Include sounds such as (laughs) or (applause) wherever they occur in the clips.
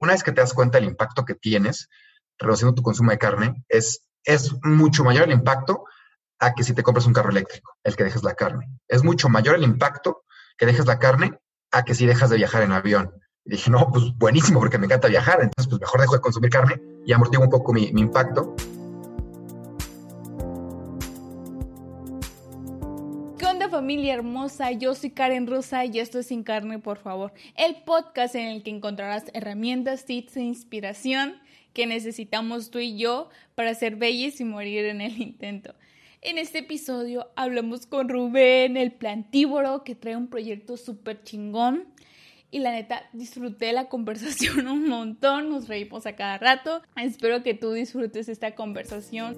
una vez que te das cuenta del impacto que tienes reduciendo tu consumo de carne, es, es mucho mayor el impacto a que si te compras un carro eléctrico, el que dejes la carne. Es mucho mayor el impacto que dejes la carne a que si dejas de viajar en avión. Y dije, no, pues buenísimo, porque me encanta viajar, entonces pues mejor dejo de consumir carne y amortiguo un poco mi, mi impacto. Familia hermosa? Yo soy Karen Rosa y esto es Sin Carne, por favor. El podcast en el que encontrarás herramientas, tips e inspiración que necesitamos tú y yo para ser bellas y morir en el intento. En este episodio hablamos con Rubén, el plantívoro, que trae un proyecto súper chingón. Y la neta, disfruté la conversación (laughs) un montón, nos reímos a cada rato. Espero que tú disfrutes esta conversación.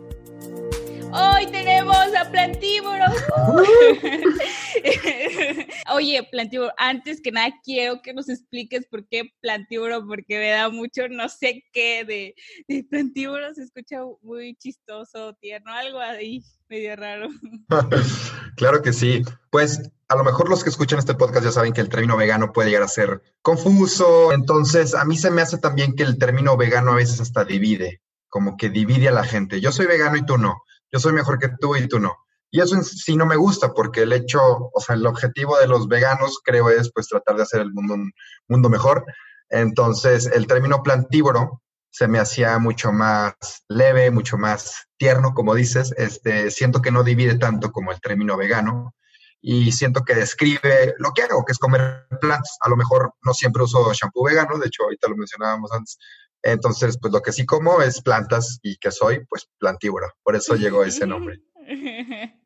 Hoy tenemos a Plantívoro. (laughs) Oye, Plantívoro, antes que nada quiero que nos expliques por qué Plantívoro, porque me da mucho no sé qué de, de Plantívoro, se escucha muy chistoso, tierno, algo ahí medio raro. (laughs) claro que sí. Pues a lo mejor los que escuchan este podcast ya saben que el término vegano puede llegar a ser confuso. Entonces, a mí se me hace también que el término vegano a veces hasta divide, como que divide a la gente. Yo soy vegano y tú no yo soy mejor que tú y tú no. Y eso sí no me gusta porque el hecho, o sea, el objetivo de los veganos creo es pues tratar de hacer el mundo un mundo mejor. Entonces, el término plantívoro se me hacía mucho más leve, mucho más tierno, como dices. Este, siento que no divide tanto como el término vegano y siento que describe lo que hago, que es comer plantas. A lo mejor no siempre uso shampoo vegano, de hecho ahorita lo mencionábamos antes, entonces, pues lo que sí como es plantas y que soy, pues plantívoro. Por eso llegó ese nombre. (laughs)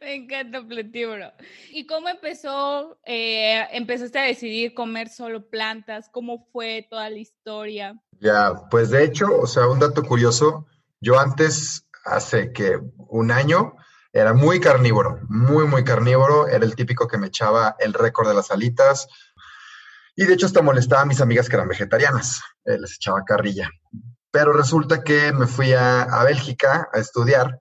Me encanta plantívoro. ¿Y cómo empezó? Eh, ¿Empezaste a decidir comer solo plantas? ¿Cómo fue toda la historia? Ya, pues de hecho, o sea, un dato curioso, yo antes, hace que un año, era muy carnívoro, muy, muy carnívoro. Era el típico que me echaba el récord de las alitas, y de hecho hasta molestaba a mis amigas que eran vegetarianas, eh, les echaba carrilla. Pero resulta que me fui a, a, Bélgica a estudiar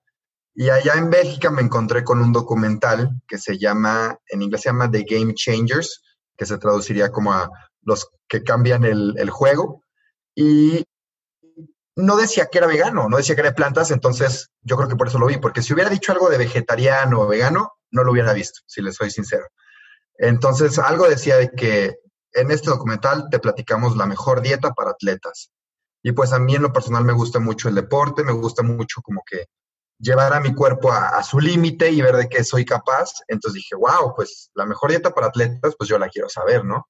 y allá en Bélgica me encontré con un documental que se llama, en inglés se llama The Game Changers, que se traduciría como a los que cambian el, el juego. Y no decía que era vegano, no decía que era de plantas, entonces yo creo que por eso lo vi, porque si hubiera dicho algo de vegetariano o vegano, no lo hubiera visto, si les soy sincero. Entonces, algo decía de que en este documental te platicamos la mejor dieta para atletas. Y pues a mí en lo personal me gusta mucho el deporte, me gusta mucho como que llevar a mi cuerpo a, su límite y ver de qué soy capaz. Entonces dije, wow, pues la mejor dieta para atletas, pues yo la quiero saber, ¿no?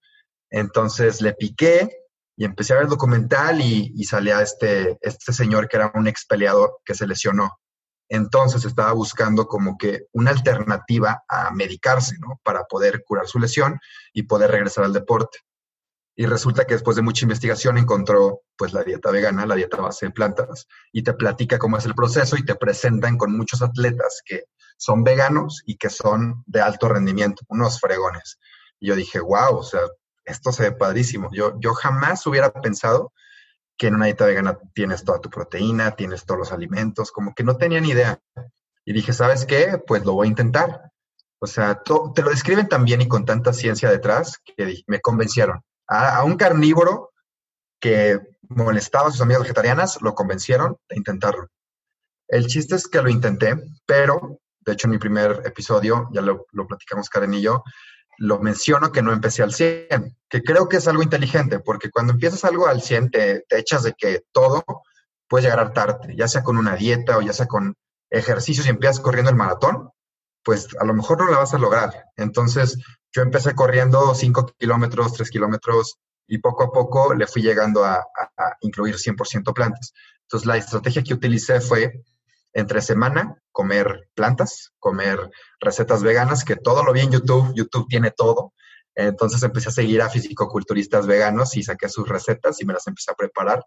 Entonces le piqué y empecé a ver el documental y, y salía este, este señor que era un ex peleador que se lesionó. Entonces estaba buscando como que una alternativa a medicarse, ¿no? Para poder curar su lesión y poder regresar al deporte. Y resulta que después de mucha investigación encontró pues la dieta vegana, la dieta base de plantas, y te platica cómo es el proceso y te presentan con muchos atletas que son veganos y que son de alto rendimiento, unos fregones. Y yo dije, wow, o sea, esto se ve padrísimo. Yo, yo jamás hubiera pensado que en una dieta vegana tienes toda tu proteína, tienes todos los alimentos, como que no tenía ni idea. Y dije, ¿sabes qué? Pues lo voy a intentar. O sea, te lo describen tan bien y con tanta ciencia detrás que me convencieron. A, un carnívoro que molestaba a sus amigas vegetarianas, lo convencieron de intentarlo. El chiste es que lo intenté, pero, de hecho, en mi primer episodio, ya lo, lo platicamos Karen y yo, lo menciono que no empecé al 100, que creo que es algo inteligente, porque cuando empiezas algo al 100 te, echas de que todo puede llegar a tarde, ya sea con una dieta o ya sea con ejercicios y empiezas corriendo el maratón, pues a lo mejor no la vas a lograr. Entonces yo empecé corriendo 5 kilómetros, 3 kilómetros y poco a poco le fui llegando a, a, a incluir 100% plantas. Entonces la estrategia que utilicé fue entre semana comer plantas, comer recetas veganas, que todo lo vi en YouTube, YouTube tiene todo. Entonces empecé a seguir a fisicoculturistas veganos y saqué sus recetas y me las empecé a preparar.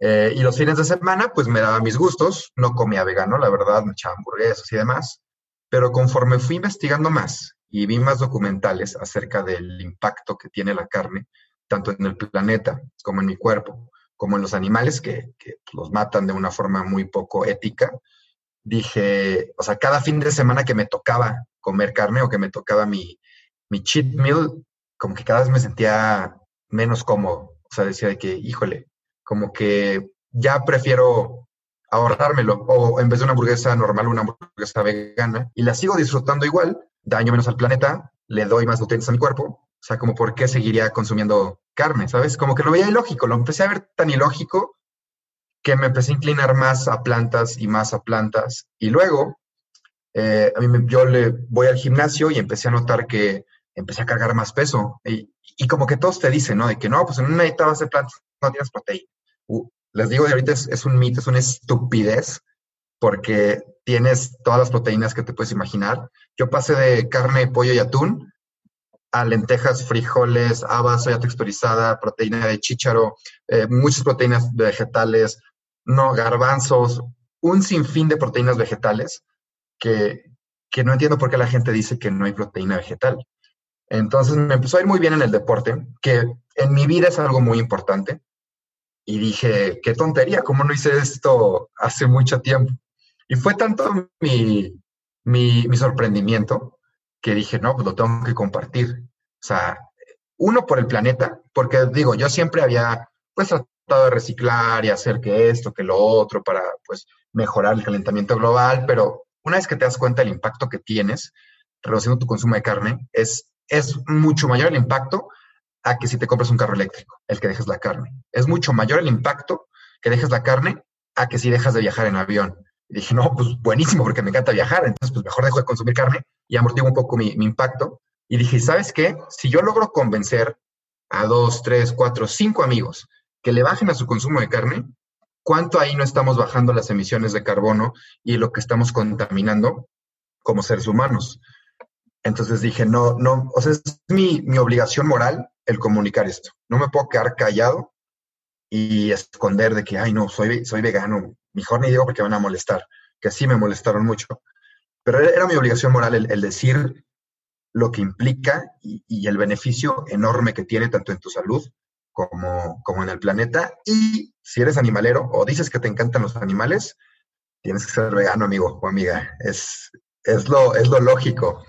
Eh, y los fines de semana, pues me daba mis gustos, no comía vegano, la verdad, me echaba hamburguesas y demás. Pero conforme fui investigando más y vi más documentales acerca del impacto que tiene la carne, tanto en el planeta como en mi cuerpo, como en los animales que, los matan de una forma muy poco ética, dije, o sea, cada fin de semana que me tocaba comer carne o que me tocaba mi, mi cheat meal, como que cada vez me sentía menos cómodo. O sea, decía de que, híjole, como que ya prefiero ahorrármelo o en vez de una hamburguesa normal, una hamburguesa vegana y la sigo disfrutando igual, daño menos al planeta, le doy más nutrientes a mi cuerpo. O sea, como por qué seguiría consumiendo carne, ¿sabes? Como que lo veía ilógico, lo empecé a ver tan ilógico que me empecé a inclinar más a plantas y más a plantas. Y luego, eh, a mí yo le voy al gimnasio y empecé a notar que empecé a cargar más peso. Y, como que todos te dicen, ¿no? De que no, pues en una dieta base de plantas no tienes proteína. Les digo de ahorita es, es, un mito, es una estupidez, porque tienes todas las proteínas que te puedes imaginar. Yo pasé de carne, pollo y atún a lentejas, frijoles, habas, soya texturizada, proteína de chícharo, eh, muchas proteínas vegetales, no, garbanzos, un sinfín de proteínas vegetales que, que no entiendo por qué la gente dice que no hay proteína vegetal. Entonces me empezó a ir muy bien en el deporte, que en mi vida es algo muy importante. Y dije, qué tontería, ¿cómo no hice esto hace mucho tiempo? Y fue tanto mi, mi, mi sorprendimiento que dije, no, pues lo tengo que compartir. O sea, uno por el planeta, porque digo, yo siempre había pues tratado de reciclar y hacer que esto, que lo otro, para pues mejorar el calentamiento global, pero una vez que te das cuenta del impacto que tienes reduciendo tu consumo de carne, es, es mucho mayor el impacto a que si te compras un carro eléctrico, el que dejes la carne. Es mucho mayor el impacto que dejes la carne a que si dejas de viajar en avión. Y dije, no, pues buenísimo, porque me encanta viajar, entonces pues mejor dejo de consumir carne y amortiguo un poco mi, mi impacto. Y dije, ¿sabes qué? Si yo logro convencer a dos, tres, cuatro, cinco amigos que le bajen a su consumo de carne, ¿cuánto ahí no estamos bajando las emisiones de carbono y lo que estamos contaminando como seres humanos? Entonces dije, no, no, o sea, es mi, mi obligación moral el comunicar esto. No me puedo quedar callado y esconder de que, ay, no, soy, soy vegano. Mejor ni digo porque van a molestar, que sí me molestaron mucho. Pero era mi obligación moral el, decir lo que implica y, y, el beneficio enorme que tiene tanto en tu salud como, como en el planeta. Y si eres animalero o dices que te encantan los animales, tienes que ser vegano, amigo o amiga. Es, es, lo, es lo lógico.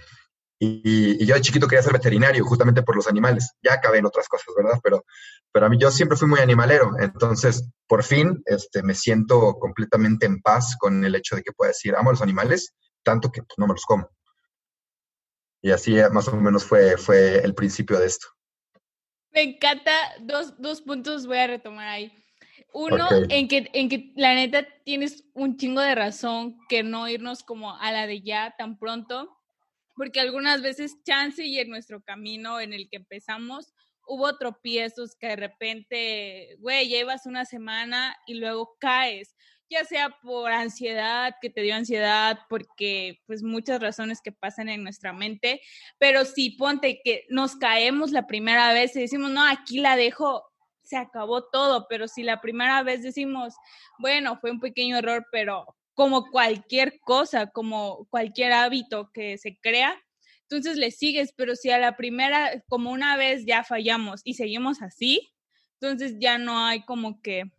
Y, yo de chiquito quería ser veterinario justamente por los animales. Ya acabé en otras cosas, ¿verdad? Pero, pero a mí yo siempre fui muy animalero. Entonces, por fin, este, me siento completamente en paz con el hecho de que pueda decir, amo a los animales, tanto que pues, no me los como. Y así más o menos fue, fue el principio de esto. Me encanta, dos, dos puntos voy a retomar ahí. Uno, en, que, en que la neta tienes un chingo de razón que no irnos como a la de ya tan pronto porque algunas veces chance y en nuestro camino en el que empezamos hubo tropiezos que de repente, güey, llevas una semana y luego caes, ya sea por ansiedad, que te dio ansiedad, porque pues muchas razones que pasan en nuestra mente, pero si ponte que nos caemos la primera vez y decimos, no, aquí la dejo, se acabó todo, pero si la primera vez decimos, bueno, fue un pequeño error, pero como cualquier cosa, como cualquier hábito que se crea, entonces le sigues, pero si a la primera, como una vez ya fallamos y seguimos así, entonces ya no hay como que,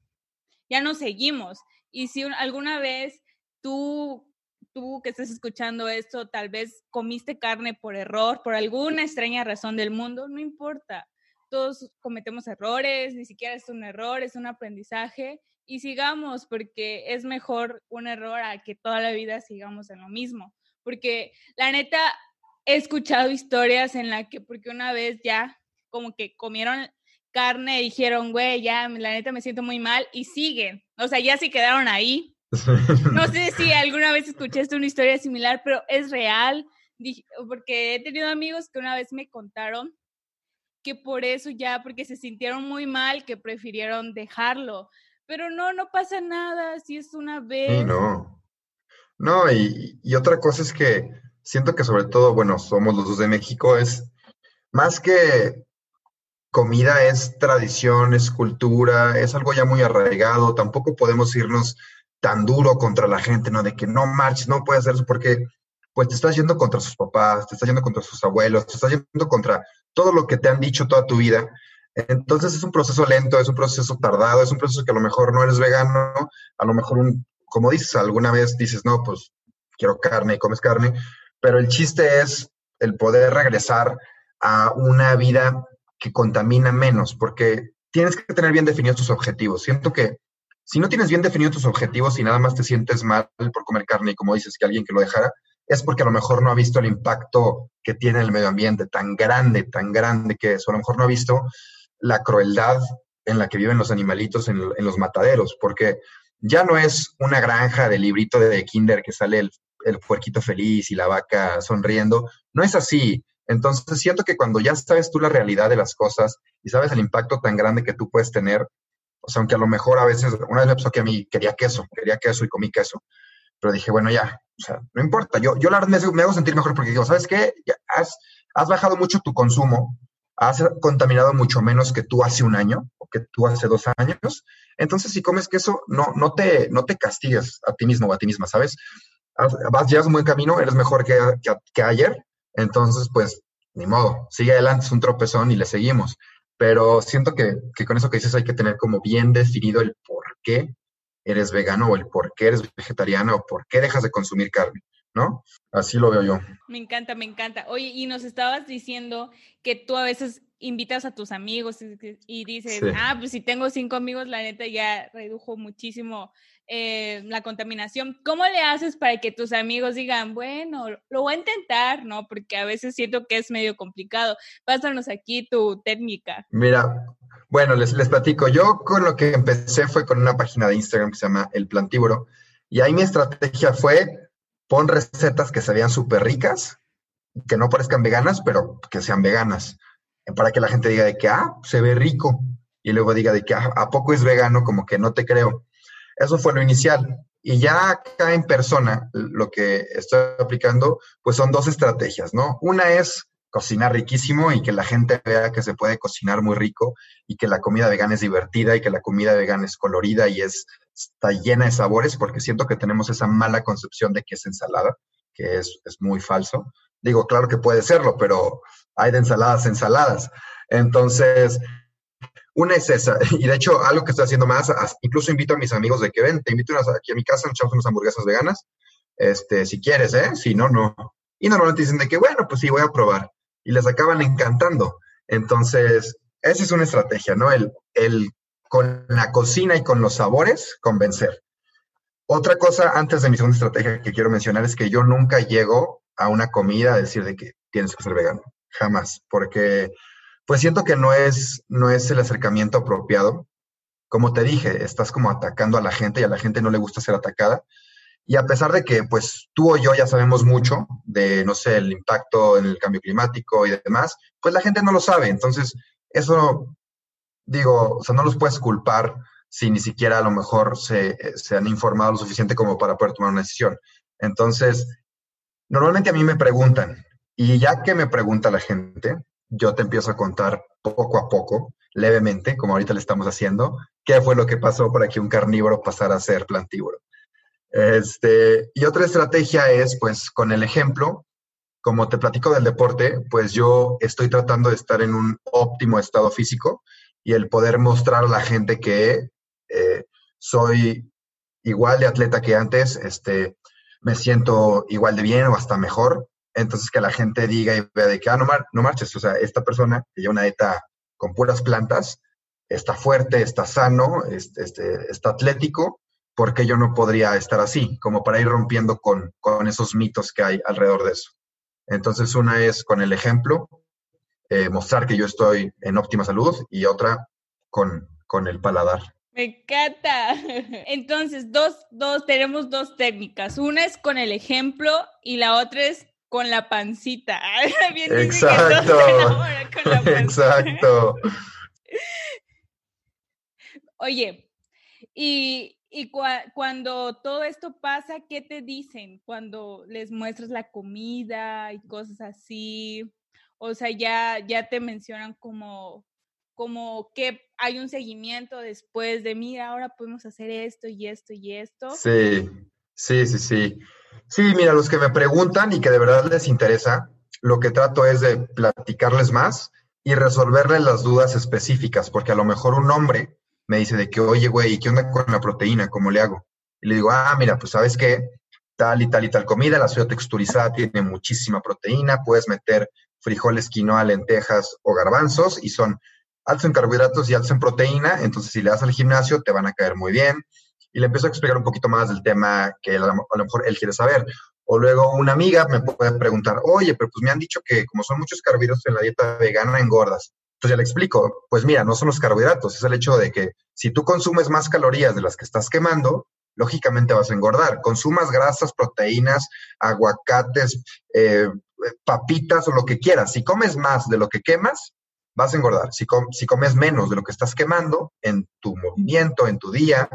ya no seguimos. Y si alguna vez tú, tú que estás escuchando esto, tal vez comiste carne por error, por alguna extraña razón del mundo, no importa. Todos cometemos errores, ni siquiera es un error, es un aprendizaje y sigamos, porque es mejor un error a que toda la vida sigamos en lo mismo. Porque la neta, he escuchado historias en la que, porque una vez ya como que comieron carne y dijeron, güey, ya, la neta me siento muy mal y siguen. O sea, ya se quedaron ahí. No sé si (laughs) alguna vez escuchaste una historia similar, pero es real, porque he tenido amigos que una vez me contaron que por eso ya, porque se sintieron muy mal, que prefirieron dejarlo. Pero no, no pasa nada, si es una vez. no. No, y, y, otra cosa es que siento que sobre todo, bueno, somos los dos de México, es más que comida, es tradición, es cultura, es algo ya muy arraigado, tampoco podemos irnos tan duro contra la gente, ¿no? De que no marches, no puedes hacer eso, porque pues te estás yendo contra sus papás, te estás yendo contra sus abuelos, te estás yendo contra todo lo que te han dicho toda tu vida. Entonces es un proceso lento, es un proceso tardado, es un proceso que a lo mejor no eres vegano, a lo mejor, un, como dices, alguna vez dices, no, pues quiero carne y comes carne, pero el chiste es el poder regresar a una vida que contamina menos, porque tienes que tener bien definidos tus objetivos. Siento que si no tienes bien definidos tus objetivos y nada más te sientes mal por comer carne y como dices que alguien que lo dejara, es porque a lo mejor no ha visto el impacto que tiene el medio ambiente tan grande, tan grande que es, o a lo mejor no ha visto la crueldad en la que viven los animalitos en, los mataderos, porque ya no es una granja de librito de kinder que sale el, el puerquito feliz y la vaca sonriendo, no es así. Entonces siento que cuando ya sabes tú la realidad de las cosas y sabes el impacto tan grande que tú puedes tener, o sea, aunque a lo mejor a veces, una vez me pasó que a mí quería queso, quería queso y comí queso, pero dije, bueno, ya, o sea, no importa, yo, yo la verdad me, hago sentir mejor porque digo, ¿sabes qué? has, has bajado mucho tu consumo, has contaminado mucho menos que tú hace un año o que tú hace dos años, entonces si comes queso, no, no, te, no te castigues a ti mismo o a ti misma, ¿sabes? Vas, llevas un buen camino, eres mejor que, que, que ayer, entonces pues ni modo, sigue adelante, es un tropezón y le seguimos. Pero siento que, con eso que dices hay que tener como bien definido el por qué eres vegano o el por qué eres vegetariano o por qué dejas de consumir carne, ¿no? Así lo veo yo. Me encanta, me encanta. Oye, y nos estabas diciendo que tú a veces invitas a tus amigos y, dices, ah, pues si tengo cinco amigos, la neta ya redujo muchísimo eh, la contaminación. ¿Cómo le haces para que tus amigos digan, bueno, lo voy a intentar, ¿no? Porque a veces siento que es medio complicado. Pásanos aquí tu técnica. Mira, bueno, les, les platico. Yo con lo que empecé fue con una página de Instagram que se llama El Plantívoro. Y ahí mi estrategia fue, pon recetas que se vean súper ricas, que no parezcan veganas, pero que sean veganas. Para que la gente diga de que, ah, se ve rico. Y luego diga de que, ah, ¿a poco es vegano? Como que no te creo. Eso fue lo inicial. Y ya acá en persona, lo que estoy aplicando, pues son dos estrategias, ¿no? Una es cocinar riquísimo y que la gente vea que se puede cocinar muy rico y que la comida vegana es divertida y que la comida vegana es colorida y es, está llena de sabores, porque siento que tenemos esa mala concepción de que es ensalada, que es, es muy falso. Digo, claro que puede serlo, pero hay de ensaladas ensaladas. Entonces, una es esa, (laughs) y de hecho, algo que estoy haciendo más, incluso invito a mis amigos de que ven, te invito aquí a mi casa, echamos unas hamburguesas veganas, este, si quieres, ¿eh? Si no, no. Y normalmente dicen de que, bueno, pues sí, voy a probar. Y les acaban encantando. Entonces, esa es una estrategia, ¿no? El, el con la cocina y con los sabores, convencer. Otra cosa, antes de mi segunda estrategia que quiero mencionar, es que yo nunca llego a una comida a decir de que tienes que ser vegano. Jamás. Porque pues siento que no es, no es el acercamiento apropiado. Como te dije, estás como atacando a la gente y a la gente no le gusta ser atacada. Y a pesar de que, pues, tú o yo ya sabemos mucho de, no sé, el impacto en el cambio climático y demás, pues la gente no lo sabe. Entonces, eso, digo, o sea, no los puedes culpar si ni siquiera a lo mejor se, se han informado lo suficiente como para poder tomar una decisión. Entonces, normalmente a mí me preguntan, y ya que me pregunta la gente, yo te empiezo a contar poco a poco, levemente, como ahorita le estamos haciendo, qué fue lo que pasó para que un carnívoro pasara a ser plantívoro. Este, y otra estrategia es, pues, con el ejemplo, como te platico del deporte, pues yo estoy tratando de estar en un óptimo estado físico y el poder mostrar a la gente que eh, soy igual de atleta que antes, este, me siento igual de bien o hasta mejor, entonces que la gente diga y vea de que, ah, no, no marches, o sea, esta persona que lleva una dieta con puras plantas, está fuerte, está sano, este, está atlético, ¿por qué yo no podría estar así? Como para ir rompiendo con, con esos mitos que hay alrededor de eso. Entonces, una es con el ejemplo, eh, mostrar que yo estoy en óptima salud y otra con, con el paladar. Me encanta. (laughs) Entonces, dos, dos, tenemos dos técnicas. Una es con el ejemplo y la otra es con la pancita. Exacto. Exacto. Oye, y, cuando todo esto pasa, ¿qué te dicen cuando les muestras la comida y cosas así? O sea, ya, ya te mencionan como, como que hay un seguimiento después de, mira, ahora podemos hacer esto y esto y esto. Sí, sí, sí, sí. Sí, mira, los que me preguntan y que de verdad les interesa, lo que trato es de platicarles más y resolverles las dudas específicas, porque a lo mejor un hombre me dice de que, oye, güey, ¿qué onda con la proteína? ¿Cómo le hago? Y le digo, ah, mira, pues sabes qué, tal y tal y tal comida, la soya texturizada tiene muchísima proteína, puedes meter frijoles, quinoa, lentejas o garbanzos y son altos en carbohidratos y altos en proteína, entonces si le das al gimnasio te van a caer muy bien. Y le empiezo a explicar un poquito más del tema que a lo, mejor él quiere saber. O luego una amiga me puede preguntar, oye, pero pues me han dicho que como son muchos carbohidratos en la dieta vegana, engordas. Entonces ya le explico, pues mira, no son los carbohidratos, es el hecho de que si tú consumes más calorías de las que estás quemando, lógicamente vas a engordar. Consumas grasas, proteínas, aguacates, eh, papitas o lo que quieras. Si comes más de lo que quemas, vas a engordar. Si, comes menos de lo que estás quemando en tu movimiento, en tu día,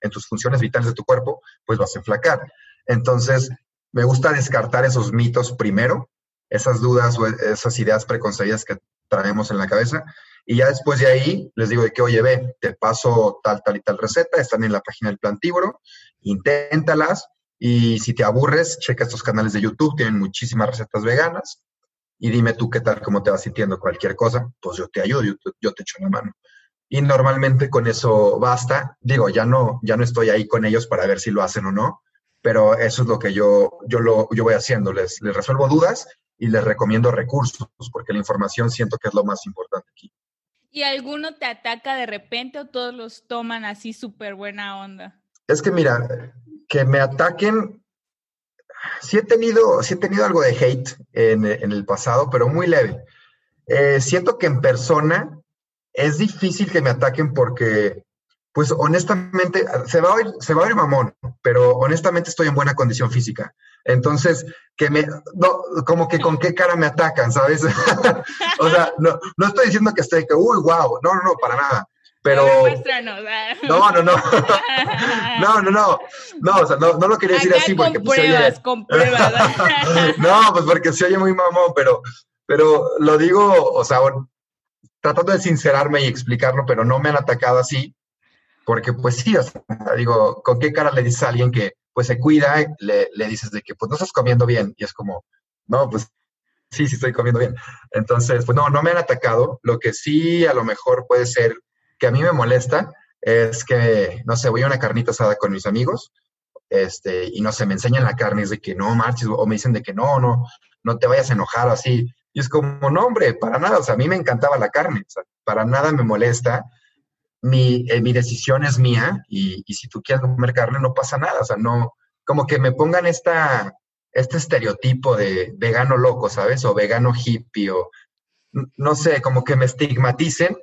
en tus funciones vitales de tu cuerpo, pues vas a enflacar. Entonces, me gusta descartar esos mitos primero, esas dudas o esas ideas preconcebidas que traemos en la cabeza. Y ya después de ahí les digo de que, oye, ve, te paso tal, tal y tal receta, están en la página del plantívoro, inténtalas y si te aburres, checa estos canales de YouTube, tienen muchísimas recetas veganas y dime tú qué tal, cómo te vas sintiendo cualquier cosa, pues yo te ayudo, yo, te echo la mano. Y normalmente con eso basta. Digo, ya no, ya no estoy ahí con ellos para ver si lo hacen o no, pero eso es lo que yo, yo, lo, yo voy haciendo. Les, les resuelvo dudas y les recomiendo recursos, porque la información siento que es lo más importante aquí. ¿Y alguno te ataca de repente o todos los toman así súper buena onda? Es que mira, que me ataquen, sí he tenido, sí he tenido algo de hate en, el pasado, pero muy leve. Eh, siento que en persona es difícil que me ataquen porque, pues honestamente, se va, a oír, se va a mamón, pero honestamente estoy en buena condición física. Entonces, que me, no, como que con qué cara me atacan, ¿sabes? (laughs) o sea, no, no estoy diciendo que esté, que, uy, wow, no, no, no, para nada. Pero. (laughs) No, no, no. (laughs) no, no, no. No, o sea, no, no lo quería decir así porque. Con pues, pruebas, con pruebas. (laughs) no, pues porque se oye muy mamón, pero, pero lo digo, o sea, tratando de sincerarme y explicarlo, pero no me han atacado así, porque pues sí, o sea, digo, ¿con qué cara le dices a alguien que pues se cuida, le, le dices de que pues no estás comiendo bien? Y es como, no, pues sí, sí estoy comiendo bien. Entonces, pues no, no me han atacado. Lo que sí a lo mejor puede ser que a mí me molesta es que, no sé, voy a una carnita asada con mis amigos, este, y no sé, me enseñan la carne, es de que no marches, o me dicen de que no, no, no te vayas a enojar así. Y es como, no, hombre, para nada, o sea, a mí me encantaba la carne, o para nada me molesta. Mi, eh, mi decisión es mía y, y, si tú quieres comer carne no pasa nada, o sea, no, como que me pongan esta, este estereotipo de vegano loco, ¿sabes? O vegano hippie, o no sé, como que me estigmaticen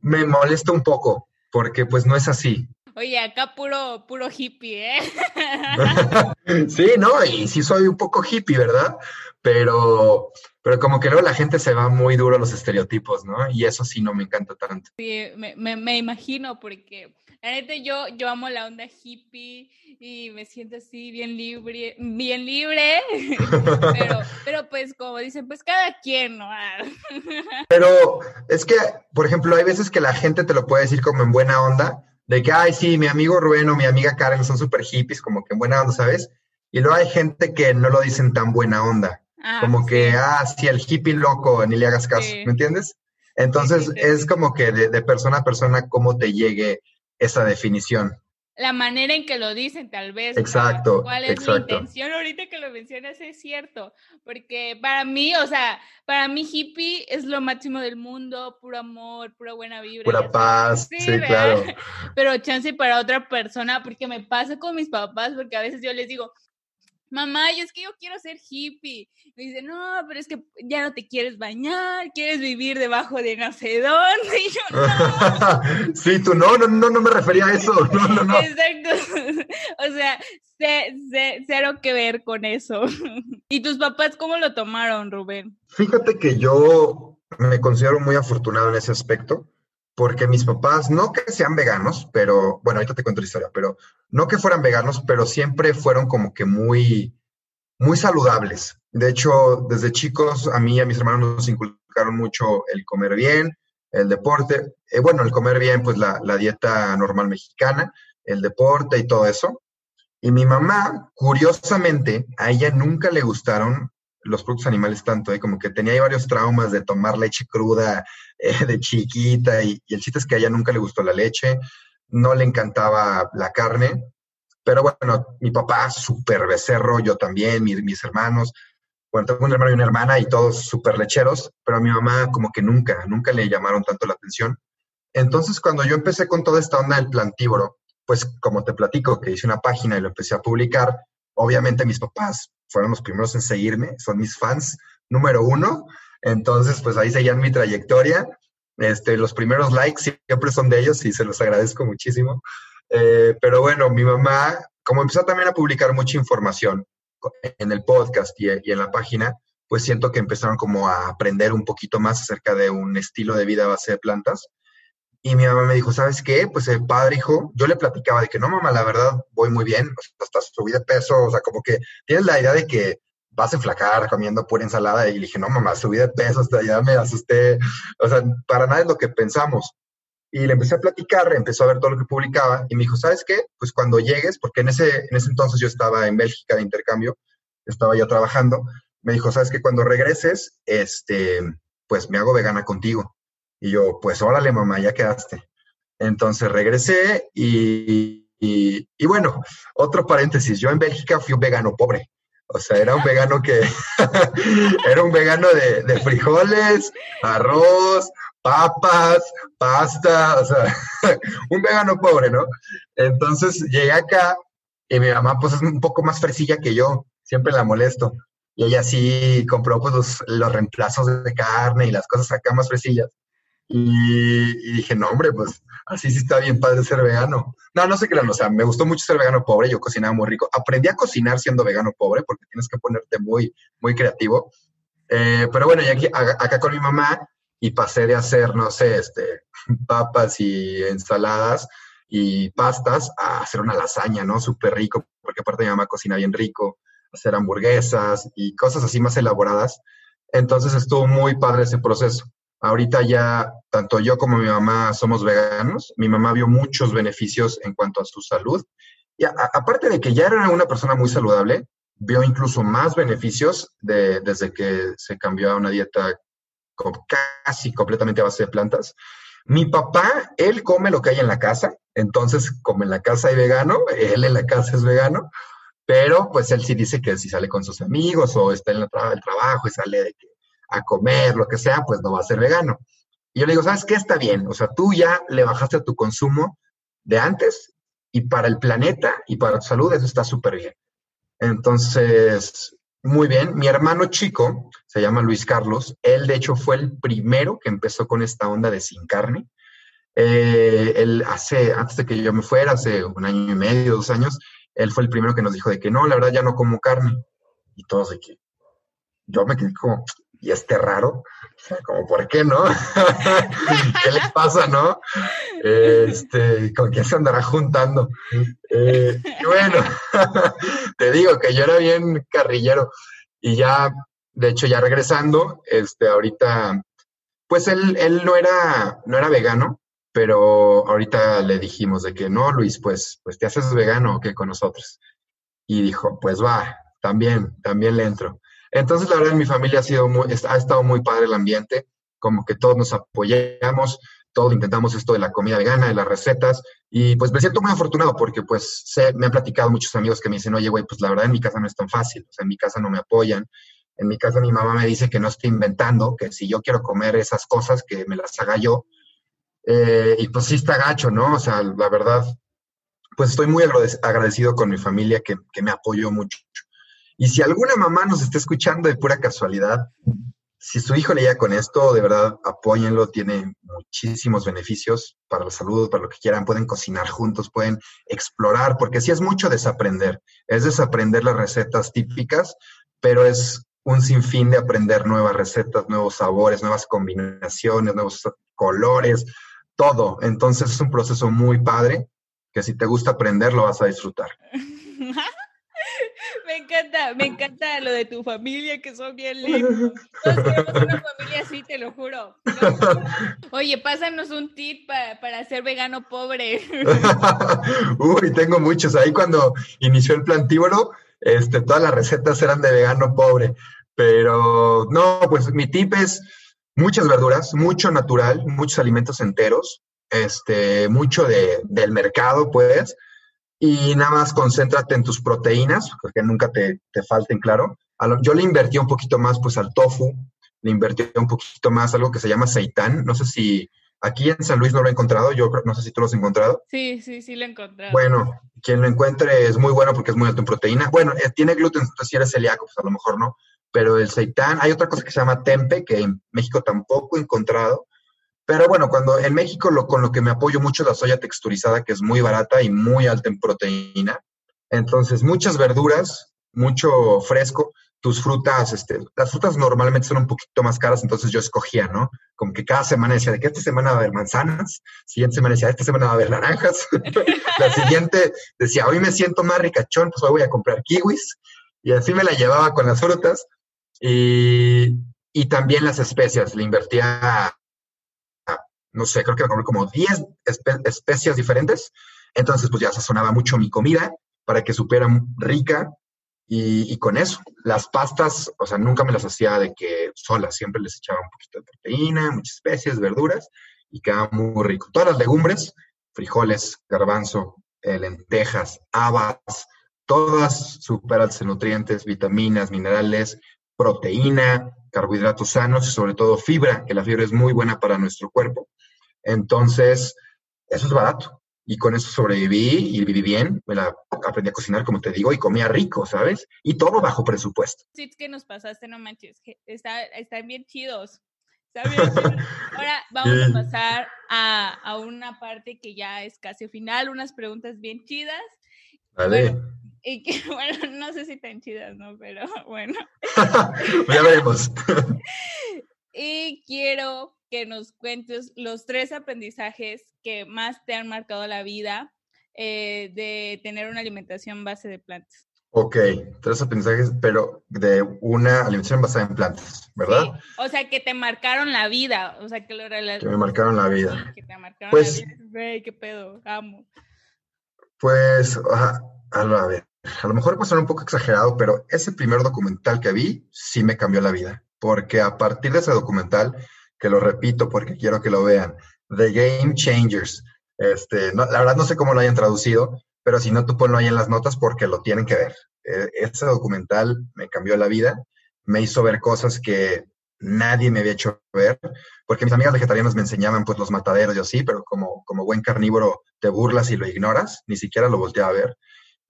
me molesta un poco, porque pues no es así. Oye, acá puro, puro hippie, ¿eh? (laughs) sí, no, y sí soy un poco hippie, ¿verdad? Pero, pero como que luego la gente se va muy duro a los estereotipos, ¿no? Y eso sí no me encanta tanto. Sí, me, me, me imagino, porque la neta yo, yo amo la onda hippie y me siento así bien libre, bien libre, (laughs) pero, pero pues como dicen, pues cada quien, ¿no? (laughs) pero es que, por ejemplo, hay veces que la gente te lo puede decir como en buena onda, de que, ay, sí, mi amigo Rubén o mi amiga Karen son súper hippies, como que en buena onda, ¿sabes? Y luego hay gente que no lo dicen tan buena onda, ah, como que, ah, sí, el hippie loco, ni le hagas caso, ¿me entiendes? Entonces es como que de, de, persona a persona cómo te llegue esa definición la manera en que lo dicen, tal vez. Exacto. ¿Cuál es la intención? Ahorita que lo mencionas es cierto, porque para mí, o sea, para mí hippie es lo máximo del mundo, puro amor, pura buena vibra. Pura paz, sí, claro. (laughs) Pero chance para otra persona, porque me pasa con mis papás, porque a veces yo les digo, mamá, yo es que yo quiero ser hippie. Me dice, no, pero es que ya no te quieres bañar, quieres vivir debajo de no sé dónde. (laughs) Y yo, no. (laughs) sí, tú no, no, no, no me refería a eso. No, no, no. Exacto. (laughs) o sea, cero que ver con eso. ¿Y tus papás cómo lo tomaron, Rubén? Fíjate que yo me considero muy afortunado en ese aspecto porque mis papás, no que sean veganos, pero, bueno, ahorita te cuento la historia, pero no que fueran veganos, pero siempre fueron como que muy, muy saludables. De hecho, desde chicos, a mí y a mis hermanos nos inculcaron mucho el comer bien, el deporte, eh, bueno, el comer bien, pues la, la dieta normal mexicana, el deporte y todo eso. Y mi mamá, curiosamente, a ella nunca le gustaron los productos animales tanto, ¿eh? como que tenía varios traumas de tomar leche cruda (laughs) eh, de chiquita y, el chiste es que a ella nunca le gustó la leche, no le encantaba la carne, pero bueno, mi papá súper becerro, yo también, mis hermanos, bueno, tengo un hermano y una hermana y todos súper lecheros, pero a mi mamá como que nunca, nunca le llamaron tanto la atención. Entonces, cuando yo empecé con toda esta onda del plantívoro, pues como te platico, que hice una página y lo empecé a publicar, obviamente mis papás fueron los primeros en seguirme, son mis fans número uno, entonces pues ahí seguían mi trayectoria, este, los primeros likes siempre son de ellos y se los agradezco muchísimo, eh, pero bueno, mi mamá, como empezó también a publicar mucha información en el podcast y, y en la página, pues siento que empezaron como a aprender un poquito más acerca de un estilo de vida base de plantas. Y mi mamá me dijo, ¿sabes qué? Pues el padre, hijo, yo le platicaba de que no, mamá, la verdad, voy muy bien, hasta subí de peso, o sea, como que tienes la idea de que vas a enflacar comiendo pura ensalada. Y le dije, no, mamá, subí de peso, hasta ya me asusté. O sea, para nada es lo que pensamos. Y le empecé a platicar, empezó a ver todo lo que publicaba y me dijo, ¿sabes qué? Pues cuando llegues, porque en ese, en ese entonces yo estaba en Bélgica de intercambio, estaba ya trabajando, me dijo, ¿sabes qué? Cuando regreses, este, pues me hago vegana contigo. Y yo, pues órale, mamá, ya quedaste. Entonces regresé y, y, bueno, otro paréntesis, yo en Bélgica fui un vegano pobre. O sea, era un vegano que, (laughs) era un vegano de, de, frijoles, arroz, papas, pasta, o sea, (laughs) un vegano pobre, ¿no? Entonces llegué acá y mi mamá pues es un poco más fresilla que yo, siempre la molesto. Y ella sí compró pues los, los reemplazos de carne y las cosas acá más fresillas. Y, dije, no, hombre, pues así sí está bien padre ser vegano. No, no sé qué, o sea, me gustó mucho ser vegano pobre, yo cocinaba muy rico. Aprendí a cocinar siendo vegano pobre porque tienes que ponerte muy, muy creativo. Eh, pero bueno, y aquí, acá con mi mamá y pasé de hacer, no sé, este, (laughs) papas y ensaladas y pastas a hacer una lasaña, ¿no? Súper rico, porque aparte mi mamá cocina bien rico, hacer hamburguesas y cosas así más elaboradas. Entonces estuvo muy padre ese proceso. Ahorita ya tanto yo como mi mamá somos veganos. Mi mamá vio muchos beneficios en cuanto a su salud. Y aparte de que ya era una persona muy saludable, vio incluso más beneficios de, desde que se cambió a una dieta casi completamente a base de plantas. Mi papá, él come lo que hay en la casa, entonces como en la casa hay vegano, él en la casa es vegano, pero pues él sí dice que si sale con sus amigos o está en el, trabajo y sale de que a comer, lo que sea, pues no va a ser vegano. Y yo le digo, ¿sabes qué? Está bien. O sea, tú ya le bajaste tu consumo de antes y para el planeta y para tu salud eso está súper bien. Entonces, muy bien. Mi hermano chico se llama Luis Carlos. Él, de hecho, fue el primero que empezó con esta onda de sin carne. Eh, él hace, antes de que yo me fuera, hace un año y medio, dos años, él fue el primero que nos dijo de que no, la verdad ya no como carne. Y todos de que yo me quedé como, y este raro, o sea, como, ¿por qué no? (laughs) ¿Qué le pasa, no? Este, ¿con quién se andará juntando? Eh, y bueno, (laughs) te digo que yo era bien carrillero y ya, de hecho, ya regresando, este, ahorita, pues él, él no era, no era vegano, pero ahorita le dijimos de que no, Luis, pues, pues te haces vegano, ¿o qué con nosotros? Y dijo, pues va, también, también le entro. Entonces, la verdad, en mi familia ha, sido muy, ha estado muy padre el ambiente, como que todos nos apoyamos, todos intentamos esto de la comida vegana, de las recetas, y pues me siento muy afortunado porque pues sé, me han platicado muchos amigos que me dicen, oye, güey, pues la verdad en mi casa no es tan fácil, o sea, en mi casa no me apoyan, en mi casa mi mamá me dice que no estoy inventando, que si yo quiero comer esas cosas, que me las haga yo, eh, y pues sí está gacho, ¿no? O sea, la verdad, pues estoy muy agradecido con mi familia que, que me apoyó mucho. Y si alguna mamá nos está escuchando de pura casualidad, si su hijo leía con esto, de verdad, apóyenlo, tiene muchísimos beneficios para la salud, para lo que quieran, pueden cocinar juntos, pueden explorar, porque sí es mucho desaprender, es desaprender las recetas típicas, pero es un sinfín de aprender nuevas recetas, nuevos sabores, nuevas combinaciones, nuevos colores, todo. Entonces es un proceso muy padre que si te gusta aprender lo vas a disfrutar. (laughs) (laughs) Me encanta, me encanta lo de tu familia, que son bien lindos. (laughs) Todos tenemos una familia así, te lo juro. (laughs) Oye, pásanos un tip para, para ser vegano pobre. Uy, tengo muchos. Ahí cuando inició el plantívoro, este, todas las recetas eran de vegano pobre. Pero no, pues mi tip es muchas verduras, mucho natural, muchos alimentos enteros, este, mucho de, del mercado, pues y nada más concéntrate en tus proteínas, porque nunca te, te falten, claro. yo le invertí un poquito más pues al tofu, le invertí un poquito más algo que se llama seitán. No sé si aquí en San Luis no lo he encontrado, yo no sé si tú lo has encontrado. Sí, sí, sí lo he encontrado. Bueno, quien lo encuentre es muy bueno porque es muy alto en proteína. Bueno, eh, tiene gluten, si eres celíaco, pues a lo mejor no. Pero el seitán, hay otra cosa que se llama tempe, que en México tampoco he encontrado. Pero bueno, cuando en México lo, con lo que me apoyo mucho es la soya texturizada, que es muy barata y muy alta en proteína. Entonces, muchas verduras, mucho fresco, tus frutas, este, las frutas normalmente son un poquito más caras, entonces yo escogía, ¿no? Como que cada semana decía, de que esta semana va a haber manzanas, siguiente semana decía, esta semana va a haber naranjas, (laughs) la siguiente decía, hoy me siento más ricachón, pues hoy voy a comprar kiwis, y así me la llevaba con las frutas, y, y también las especias, le invertía no sé, creo que me compré como 10 especias diferentes. Entonces, pues ya sazonaba mucho mi comida para que supiera rica. Y, con eso, las pastas, o sea, nunca me las hacía de que solas, siempre les echaba un poquito de proteína, muchas especies, verduras, y quedaba muy rico. Todas las legumbres, frijoles, garbanzo, eh, lentejas, habas, todas súper altas en nutrientes, vitaminas, minerales, proteína, carbohidratos sanos y sobre todo fibra, que la fibra es muy buena para nuestro cuerpo. Entonces, eso es barato. Y con eso sobreviví y viví bien. Me la aprendí a cocinar, como te digo, y comía rico, ¿sabes? Y todo bajo presupuesto. Sí, que nos pasaste, no manches. Está, están bien chidos. (laughs) Ahora vamos a pasar a, a, una parte que ya es casi final, unas preguntas bien chidas. Vale. Y que, (laughs) bueno, no sé si tan chidas, ¿no? Pero (laughs) bueno. (laughs) ya veremos. y quiero que nos cuentes los tres aprendizajes que más te han marcado la vida eh, de tener una alimentación base de plantas. Ok, tres aprendizajes, pero de una alimentación basada en plantas, ¿verdad? Sí, o sea, que te marcaron la vida, o sea, que lo Que me marcaron la vida. que te marcaron pues, la vida. qué pedo, amo. Pues, a, ver, a lo mejor puede ser un poco exagerado, pero ese primer documental que vi sí me cambió la vida, porque a partir de ese documental que lo repito porque quiero que lo vean, The Game Changers. Este, la verdad no sé cómo lo hayan traducido, pero si no, tú ponlo ahí en las notas porque lo tienen que ver. E, ese documental me cambió la vida, me hizo ver cosas que nadie me había hecho ver, porque mis amigas vegetarianas me enseñaban pues los mataderos y así, pero como, como buen carnívoro te burlas y lo ignoras, ni siquiera lo volteé a ver.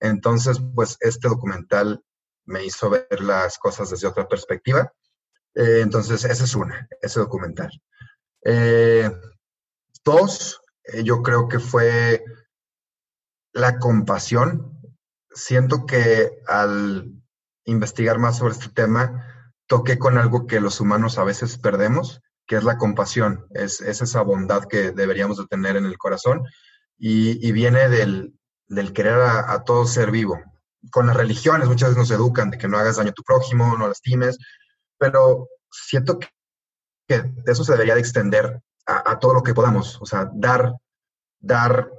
Entonces, pues este documental me hizo ver las cosas desde otra perspectiva eh, entonces, esa es una, ese documental. Eh, dos, eh, yo creo que fue la compasión. Siento que al investigar más sobre este tema, toqué con algo que los humanos a veces perdemos, que es la compasión, es, esa bondad que deberíamos de tener en el corazón y, viene del, querer a, a, todo ser vivo. Con las religiones muchas veces nos educan de que no hagas daño a tu prójimo, no lastimes, pero siento que, eso se debería de extender a, todo lo que podamos, o sea, dar, dar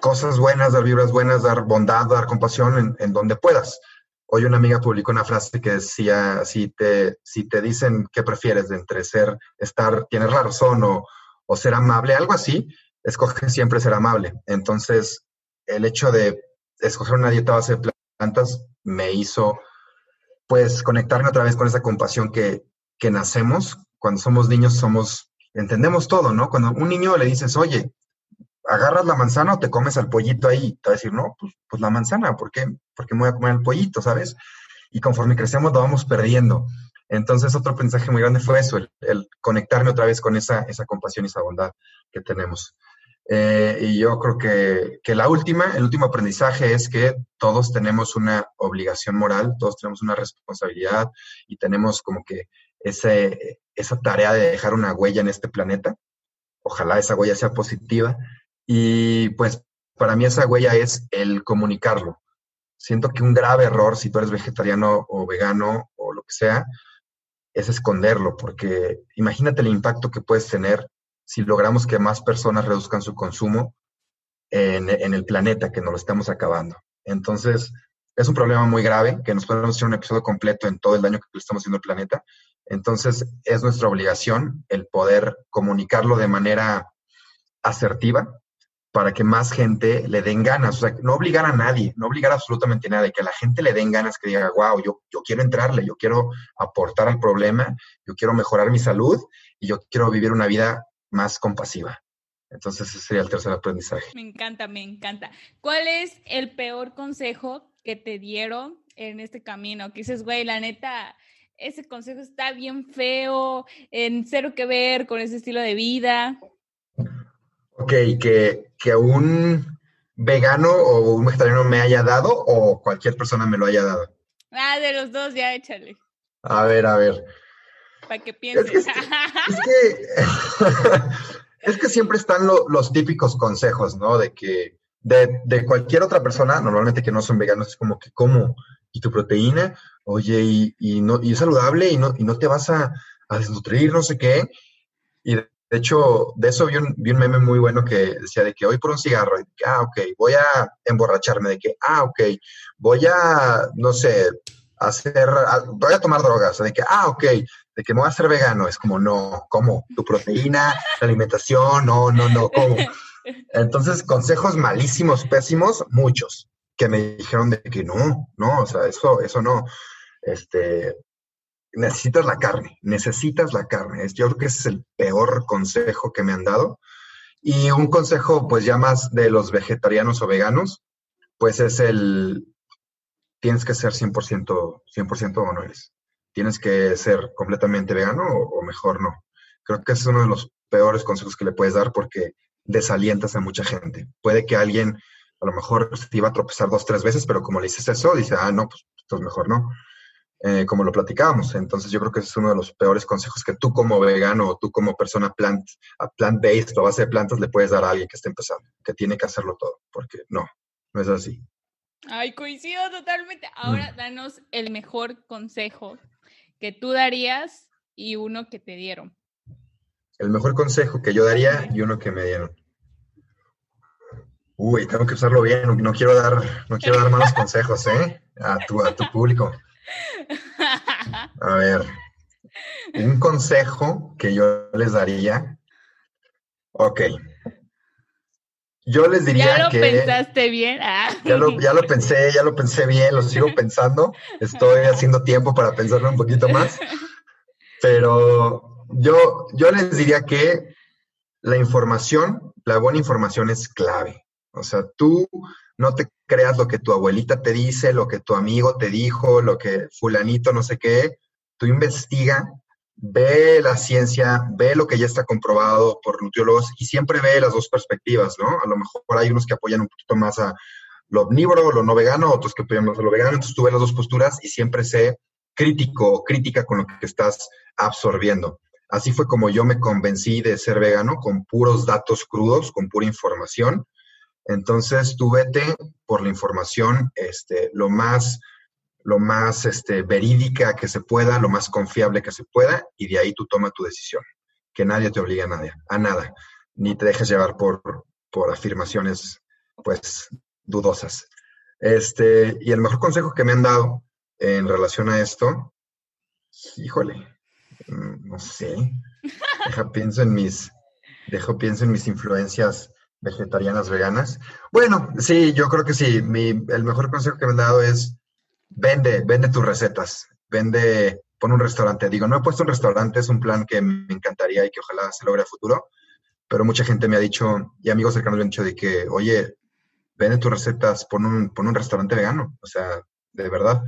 cosas buenas, dar vibras buenas, dar bondad, dar compasión en, donde puedas. Hoy una amiga publicó una frase que decía, si te, si te dicen qué prefieres entre ser, estar, tienes razón o, o ser amable, algo así, escoge siempre ser amable. Entonces, el hecho de escoger una dieta base de plantas me hizo pues conectarme otra vez con esa compasión que, que nacemos, cuando somos niños somos, entendemos todo, ¿no? Cuando un niño le dices, oye, agarras la manzana o te comes al pollito ahí, te va a decir, no, pues, pues la manzana, ¿por qué? Porque me voy a comer el pollito, ¿sabes? Y conforme crecemos lo vamos perdiendo. Entonces, otro aprendizaje muy grande fue eso, el, conectarme otra vez con esa, esa compasión y esa bondad que tenemos. Eh, y yo creo que, que, la última, el último aprendizaje es que todos tenemos una obligación moral, todos tenemos una responsabilidad y tenemos como que ese, esa tarea de dejar una huella en este planeta. Ojalá esa huella sea positiva. Y pues para mí esa huella es el comunicarlo. Siento que un grave error, si tú eres vegetariano o vegano o lo que sea, es esconderlo, porque imagínate el impacto que puedes tener si logramos que más personas reduzcan su consumo en, el planeta, que nos lo estamos acabando. Entonces, es un problema muy grave, que nos podemos hacer un episodio completo en todo el daño que le estamos haciendo al planeta. Entonces, es nuestra obligación el poder comunicarlo de manera asertiva para que más gente le den ganas. O sea, no obligar a nadie, no obligar absolutamente a nadie, que la gente le den ganas, que diga, wow, yo, yo quiero entrarle, yo quiero aportar al problema, yo quiero mejorar mi salud y yo quiero vivir una vida más compasiva. Entonces, ese sería el tercer aprendizaje. Me encanta, me encanta. ¿Cuál es el peor consejo que te dieron en este camino? Que dices, güey, la neta, ese consejo está bien feo, en cero que ver con ese estilo de vida. Ok, que, que un vegano o un vegetariano me haya dado o cualquier persona me lo haya dado. Ah, de los dos, ya échale. A ver, a ver. Para que pienses. Es que, (laughs) (laughs) es que, siempre están los típicos consejos, ¿no? De que de, de, cualquier otra persona, normalmente que no son veganos, es como que, ¿cómo? ¿Y tu proteína? Oye, y, y no, y es saludable y no, y no te vas a, a desnutrir, no sé qué. Y de hecho, de eso vi un, meme muy bueno que decía de que hoy por un cigarro, ah, ok, voy a emborracharme, de que, ah, ok, voy a, no sé, hacer, voy a tomar drogas, de que, ah, ok, de que me voy a hacer vegano, es como, no, ¿cómo? ¿Tu proteína, la alimentación? No, no, no, ¿cómo? Entonces, consejos malísimos, pésimos, muchos, que me dijeron de que no, no, o sea, eso, eso no. Este, necesitas la carne, necesitas la carne. Yo creo que ese es el peor consejo que me han dado. Y un consejo, pues ya más de los vegetarianos o veganos, pues es el, tienes que ser 100%, 100% o no eres. Tienes que ser completamente vegano o, mejor no. Creo que ese es uno de los peores consejos que le puedes dar porque desalientas a mucha gente. Puede que alguien a lo mejor te iba a tropezar dos, tres veces, pero como le dices eso, dice, ah, no, pues entonces mejor no. Eh, como lo platicábamos. Entonces yo creo que ese es uno de los peores consejos que tú como vegano o tú como persona plant, plant-based o base de plantas le puedes dar a alguien que esté empezando, que tiene que hacerlo todo, porque no, no es así. Ay, coincido totalmente. Ahora mm. danos el mejor consejo que tú darías y uno que te dieron. El mejor consejo que yo daría y uno que me dieron. Uy, tengo que usarlo bien, no, quiero dar, no quiero dar malos consejos, ¿eh? A tu, a tu público. A ver, un consejo que yo les daría. Ok. Yo les diría ¿Ya lo pensaste bien? Ah. Ya, lo, ya, lo, pensé, ya lo pensé bien, lo sigo pensando. Estoy haciendo tiempo para pensarlo un poquito más. Pero yo, yo les diría que la información, la buena información es clave. O sea, tú no te creas lo que tu abuelita te dice, lo que tu amigo te dijo, lo que fulanito no sé qué. Tú investiga, ve la ciencia, ve lo que ya está comprobado por nutriólogos y siempre ve las dos perspectivas, ¿no? A lo mejor hay unos que apoyan un poquito más a lo omnívoro, lo no vegano, otros que apoyan más a lo vegano. Entonces tú ves las dos posturas y siempre sé crítico o crítica con lo que estás absorbiendo. Así fue como yo me convencí de ser vegano, con puros datos crudos, con pura información. Entonces, tú vete por la información este, lo más, lo más este, verídica que se pueda, lo más confiable que se pueda, y de ahí tú toma tu decisión. Que nadie te obligue a nada, a nada, ni te dejes llevar por, por afirmaciones, pues, dudosas. Este, y el mejor consejo que me han dado en relación a esto, híjole, mm, no sé, deja pienso en mis, dejo pienso en mis influencias vegetarianas, veganas. Bueno, sí, yo creo que sí. el mejor consejo que me han dado es vende, vende tus recetas, vende, pon un restaurante. Digo, no he puesto un restaurante, es un plan que me encantaría y que ojalá se logre a futuro, pero mucha gente me ha dicho, y amigos cercanos me han dicho de que, oye, vende tus recetas, pon un, pon un restaurante vegano, o sea, de verdad.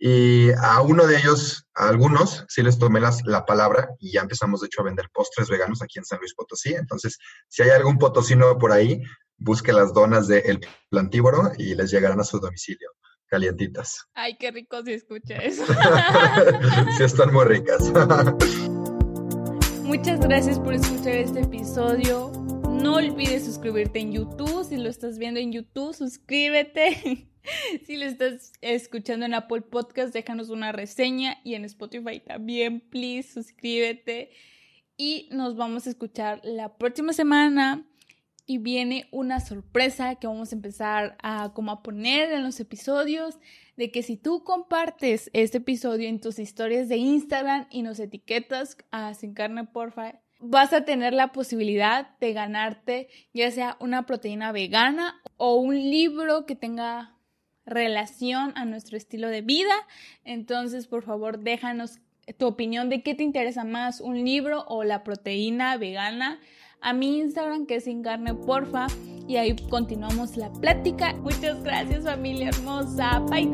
Y a uno de ellos, a algunos, sí les tomé las, la palabra y ya empezamos, de hecho, a vender postres veganos aquí en San Luis Potosí. Entonces, si hay algún potosino por ahí, busque las donas de El Plantíboro y les llegarán a su domicilio, calientitas. Ay, qué rico se escucha (laughs) eso. sí, están muy ricas. Muchas gracias por escuchar este episodio. No olvides suscribirte en YouTube. Si lo estás viendo en YouTube, suscríbete. (laughs) si lo estás escuchando en Apple Podcast, déjanos una reseña y en Spotify también, please, suscríbete. Y nos vamos a escuchar la próxima semana y viene una sorpresa que vamos a empezar a a poner en los episodios de que si tú compartes este episodio en tus historias de Instagram y nos etiquetas a Sin Carne Porfa vas a tener la posibilidad de ganarte ya sea una proteína vegana o un libro que tenga relación a nuestro estilo de vida. Entonces, por favor, déjanos tu opinión de qué te interesa más, un libro o la proteína vegana. A mi Instagram, que es sin carne, porfa. Y ahí continuamos la plática. Muchas gracias, familia hermosa. Bye,